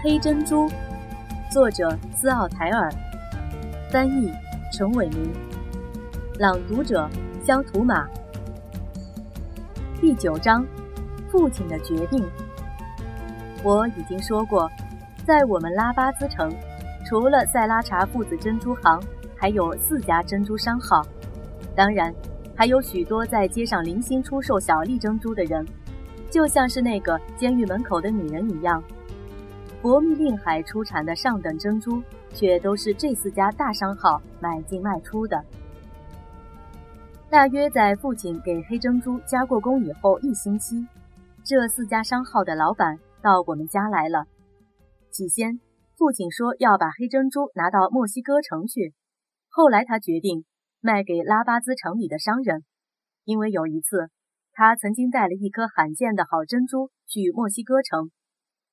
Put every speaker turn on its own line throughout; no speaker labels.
黑珍珠，作者斯奥台尔，翻译陈伟明，朗读者肖图马。第九章，父亲的决定。我已经说过，在我们拉巴兹城，除了塞拉查父子珍珠行，还有四家珍珠商号，当然还有许多在街上零星出售小粒珍珠的人，就像是那个监狱门口的女人一样。博密令海出产的上等珍珠，却都是这四家大商号买进卖出的。大约在父亲给黑珍珠加过工以后一星期，这四家商号的老板到我们家来了。起先，父亲说要把黑珍珠拿到墨西哥城去，后来他决定卖给拉巴兹城里的商人，因为有一次他曾经带了一颗罕见的好珍珠去墨西哥城。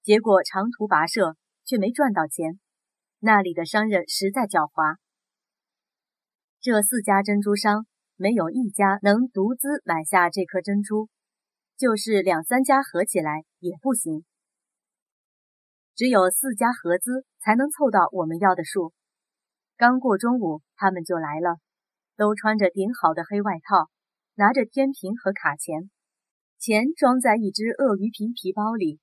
结果长途跋涉，却没赚到钱。那里的商人实在狡猾。这四家珍珠商没有一家能独资买下这颗珍珠，就是两三家合起来也不行。只有四家合资才能凑到我们要的数。刚过中午，他们就来了，都穿着顶好的黑外套，拿着天平和卡钳，钱装在一只鳄鱼皮皮包里。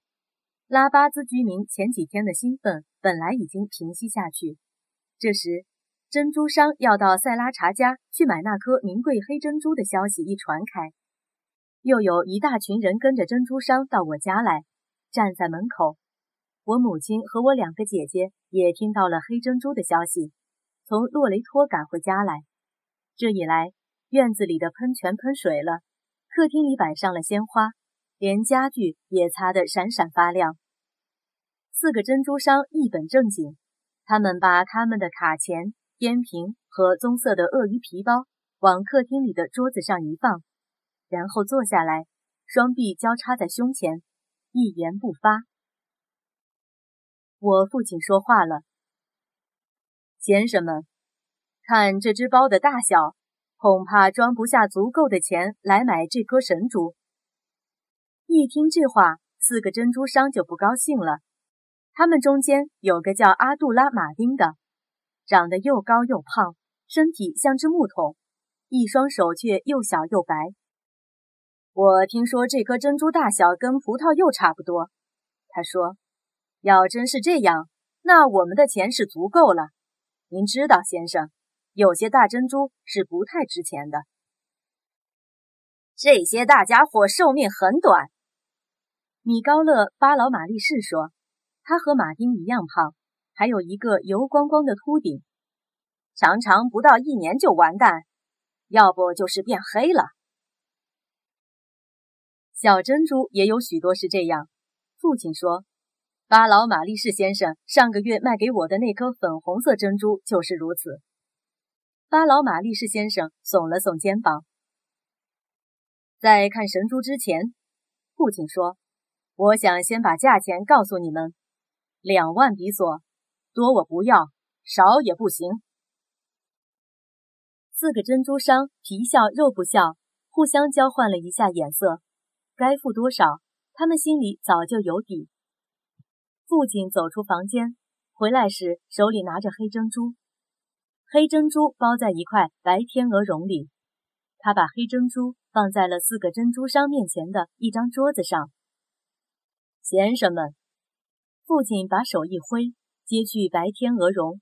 拉巴兹居民前几天的兴奋本来已经平息下去，这时珍珠商要到塞拉查家去买那颗名贵黑珍珠的消息一传开，又有一大群人跟着珍珠商到我家来，站在门口。我母亲和我两个姐姐也听到了黑珍珠的消息，从洛雷托赶回家来。这一来，院子里的喷泉喷水了，客厅里摆上了鲜花，连家具也擦得闪闪发亮。四个珍珠商一本正经，他们把他们的卡钳、烟瓶和棕色的鳄鱼皮包往客厅里的桌子上一放，然后坐下来，双臂交叉在胸前，一言不发。我父亲说话了：“先生们，看这只包的大小，恐怕装不下足够的钱来买这颗神珠。”一听这话，四个珍珠商就不高兴了。他们中间有个叫阿杜拉马丁的，长得又高又胖，身体像只木桶，一双手却又小又白。我听说这颗珍珠大小跟葡萄柚差不多。他说：“要真是这样，那我们的钱是足够了。您知道，先生，有些大珍珠是不太值钱的。
这些大家伙寿命很短。”
米高勒巴劳马利士说。他和马丁一样胖，还有一个油光光的秃顶，
常常不到一年就完蛋，要不就是变黑了。
小珍珠也有许多是这样。父亲说，巴老马利士先生上个月卖给我的那颗粉红色珍珠就是如此。巴老马利士先生耸了耸肩膀。在看神珠之前，父亲说，我想先把价钱告诉你们。两万比索，多我不要，少也不行。四个珍珠商皮笑肉不笑，互相交换了一下眼色。该付多少，他们心里早就有底。父亲走出房间，回来时手里拿着黑珍珠，黑珍珠包在一块白天鹅绒里。他把黑珍珠放在了四个珍珠商面前的一张桌子上。先生们。父亲把手一挥，揭去白天鹅绒，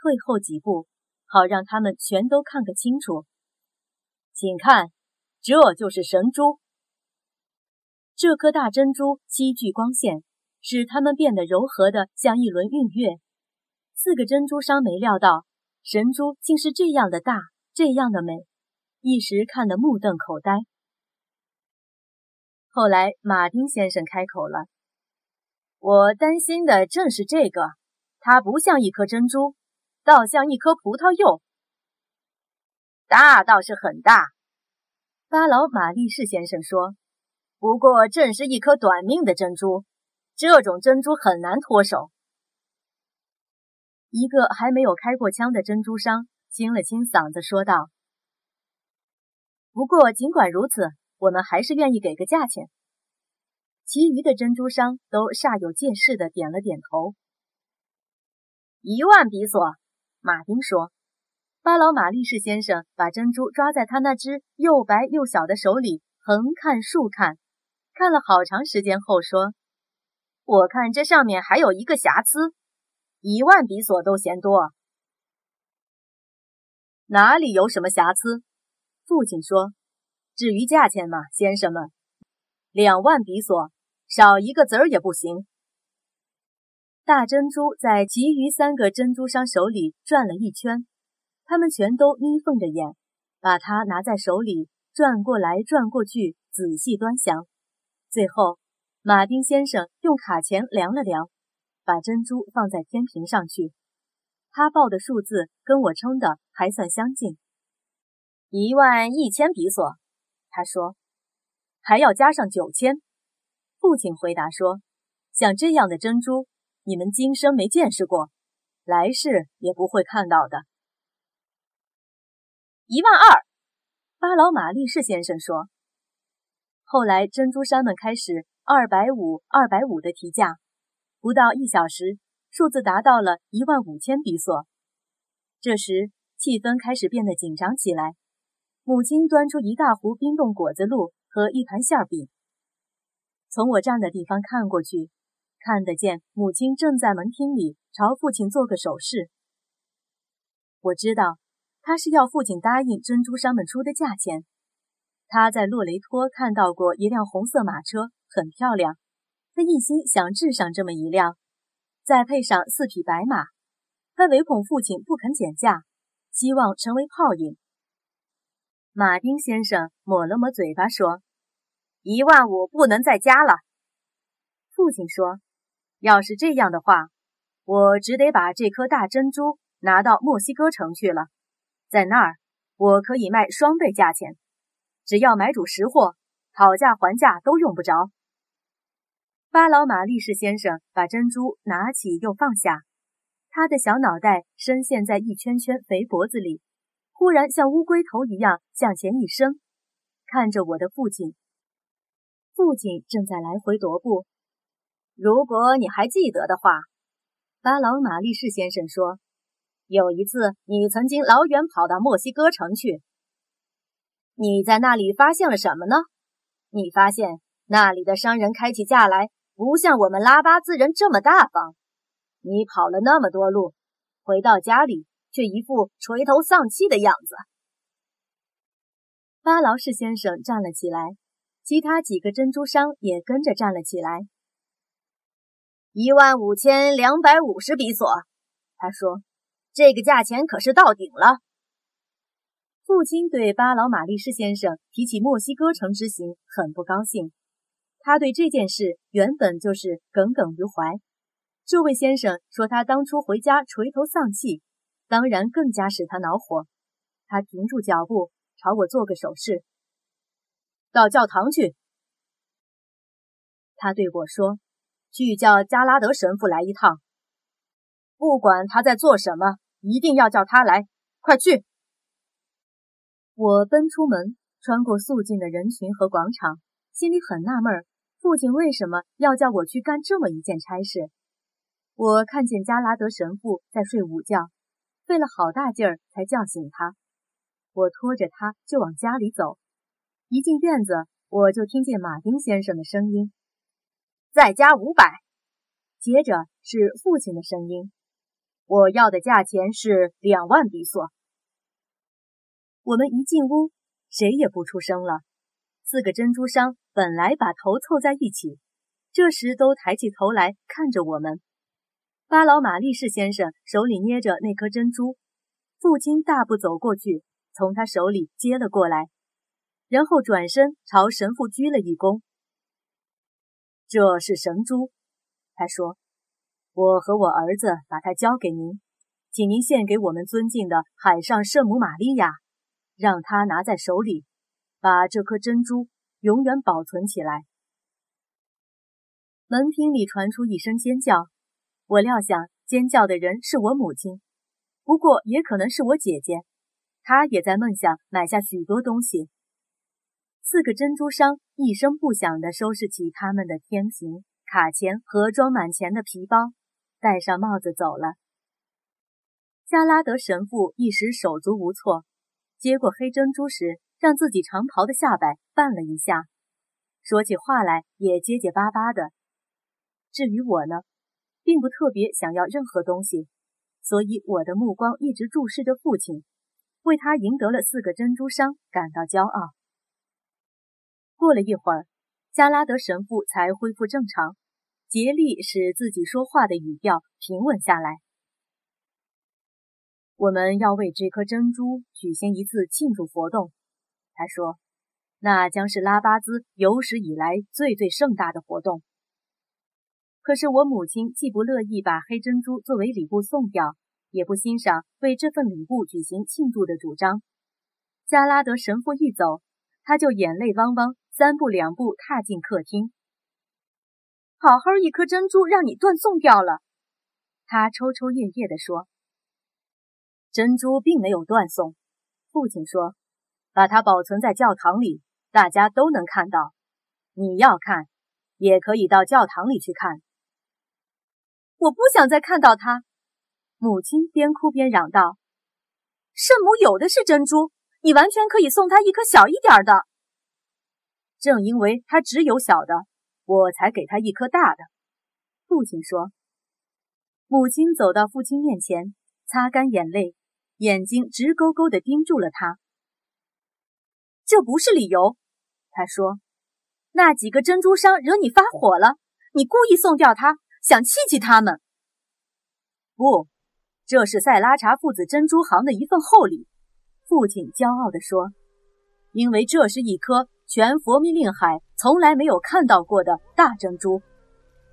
退后几步，好让他们全都看个清楚。请看，这就是神珠。这颗大珍珠积聚光线，使它们变得柔和的像一轮晕月。四个珍珠商没料到，神珠竟是这样的大，这样的美，一时看得目瞪口呆。后来，马丁先生开口了。我担心的正是这个，它不像一颗珍珠，倒像一颗葡萄柚。
大倒是很大，
巴劳马利士先生说。
不过正是一颗短命的珍珠，这种珍珠很难脱手。
一个还没有开过枪的珍珠商清了清嗓子说道：“不过尽管如此，我们还是愿意给个价钱。”其余的珍珠商都煞有介事的点了点头，
一万比索。马丁说。
巴劳马利士先生把珍珠抓在他那只又白又小的手里，横看竖看，看了好长时间后说：“
我看这上面还有一个瑕疵，一万比索都嫌多。
哪里有什么瑕疵？”父亲说：“至于价钱嘛，先生们，两万比索，少一个子儿也不行。”大珍珠在其余三个珍珠商手里转了一圈。他们全都眯缝着眼，把它拿在手里转过来转过去，仔细端详。最后，马丁先生用卡钳量了量，把珍珠放在天平上去。他报的数字跟我称的还算相近，
一万一千比索。他说：“
还要加上九千。”父亲回答说：“像这样的珍珠，你们今生没见识过，来世也不会看到的。”
一万二，
巴劳马利士先生说。后来珍珠商们开始二百五、二百五的提价，不到一小时，数字达到了一万五千比索。这时气氛开始变得紧张起来。母亲端出一大壶冰冻果子露和一盘馅饼。从我站的地方看过去，看得见母亲正在门厅里朝父亲做个手势。我知道。他是要父亲答应珍珠商们出的价钱。他在洛雷托看到过一辆红色马车，很漂亮。他一心想制上这么一辆，再配上四匹白马。他唯恐父亲不肯减价，希望成为泡影。马丁先生抹了抹嘴巴说：“
一万五不能再加了。”
父亲说：“要是这样的话，我只得把这颗大珍珠拿到墨西哥城去了。”在那儿，我可以卖双倍价钱，只要买主识货，讨价还价都用不着。巴老马利士先生把珍珠拿起又放下，他的小脑袋深陷在一圈圈肥脖子里，忽然像乌龟头一样向前一伸，看着我的父亲。父亲正在来回踱步。
如果你还记得的话，
巴劳马利士先生说。
有一次，你曾经老远跑到墨西哥城去。你在那里发现了什么呢？你发现那里的商人开起价来不像我们拉巴兹人这么大方。你跑了那么多路，回到家里却一副垂头丧气的样子。
巴劳士先生站了起来，其他几个珍珠商也跟着站了起来。
一万五千两百五十比索，他说。这个价钱可是到顶了。
父亲对巴劳马利士先生提起墨西哥城之行很不高兴，他对这件事原本就是耿耿于怀。这位先生说他当初回家垂头丧气，当然更加使他恼火。他停住脚步，朝我做个手势，到教堂去。他对我说：“去叫加拉德神父来一趟。”不管他在做什么，一定要叫他来，快去！我奔出门，穿过肃静的人群和广场，心里很纳闷：父亲为什么要叫我去干这么一件差事？我看见加拉德神父在睡午觉，费了好大劲儿才叫醒他。我拖着他就往家里走，一进院子，我就听见马丁先生的声音：“
再加五百。”
接着是父亲的声音。我要的价钱是两万比索。我们一进屋，谁也不出声了。四个珍珠商本来把头凑在一起，这时都抬起头来看着我们。巴老马利士先生手里捏着那颗珍珠，父亲大步走过去，从他手里接了过来，然后转身朝神父鞠了一躬。这是神珠，他说。我和我儿子把它交给您，请您献给我们尊敬的海上圣母玛利亚，让她拿在手里，把这颗珍珠永远保存起来。门厅里传出一声尖叫，我料想尖叫的人是我母亲，不过也可能是我姐姐，她也在梦想买下许多东西。四个珍珠商一声不响地收拾起他们的天平、卡钳和装满钱的皮包。戴上帽子走了，加拉德神父一时手足无措，接过黑珍珠时，让自己长袍的下摆绊了一下，说起话来也结结巴巴的。至于我呢，并不特别想要任何东西，所以我的目光一直注视着父亲，为他赢得了四个珍珠商感到骄傲。过了一会儿，加拉德神父才恢复正常，竭力使自己说话的语调平稳下来。我们要为这颗珍珠举行一次庆祝活动，他说，那将是拉巴兹有史以来最最盛大的活动。可是我母亲既不乐意把黑珍珠作为礼物送掉，也不欣赏为这份礼物举行庆祝的主张。加拉德神父一走，他就眼泪汪汪，三步两步踏进客厅。好好一颗珍珠让你断送掉了，他抽抽噎噎地说。珍珠并没有断送，父亲说：“把它保存在教堂里，大家都能看到。你要看，也可以到教堂里去看。”我不想再看到它。母亲边哭边嚷道：“圣母有的是珍珠，你完全可以送他一颗小一点的。正因为他只有小的，我才给他一颗大的。”父亲说。母亲走到父亲面前，擦干眼泪。眼睛直勾勾地盯住了他。这不是理由，他说：“那几个珍珠商惹你发火了，你故意送掉他，想气气他们。”不，这是塞拉查父子珍珠行的一份厚礼。”父亲骄傲地说：“因为这是一颗全佛密令海从来没有看到过的大珍珠。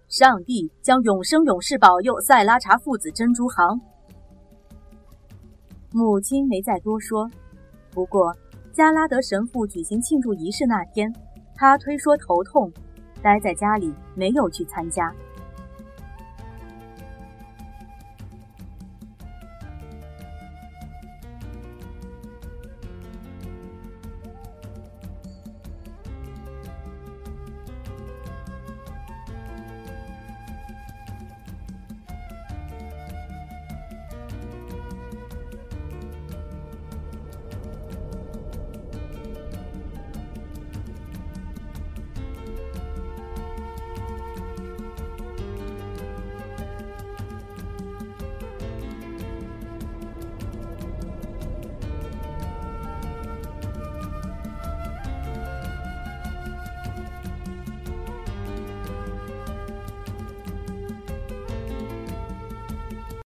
上帝将永生永世保佑塞拉查父子珍珠行。”母亲没再多说。不过，加拉德神父举行庆祝仪式那天，他推说头痛，待在家里没有去参加。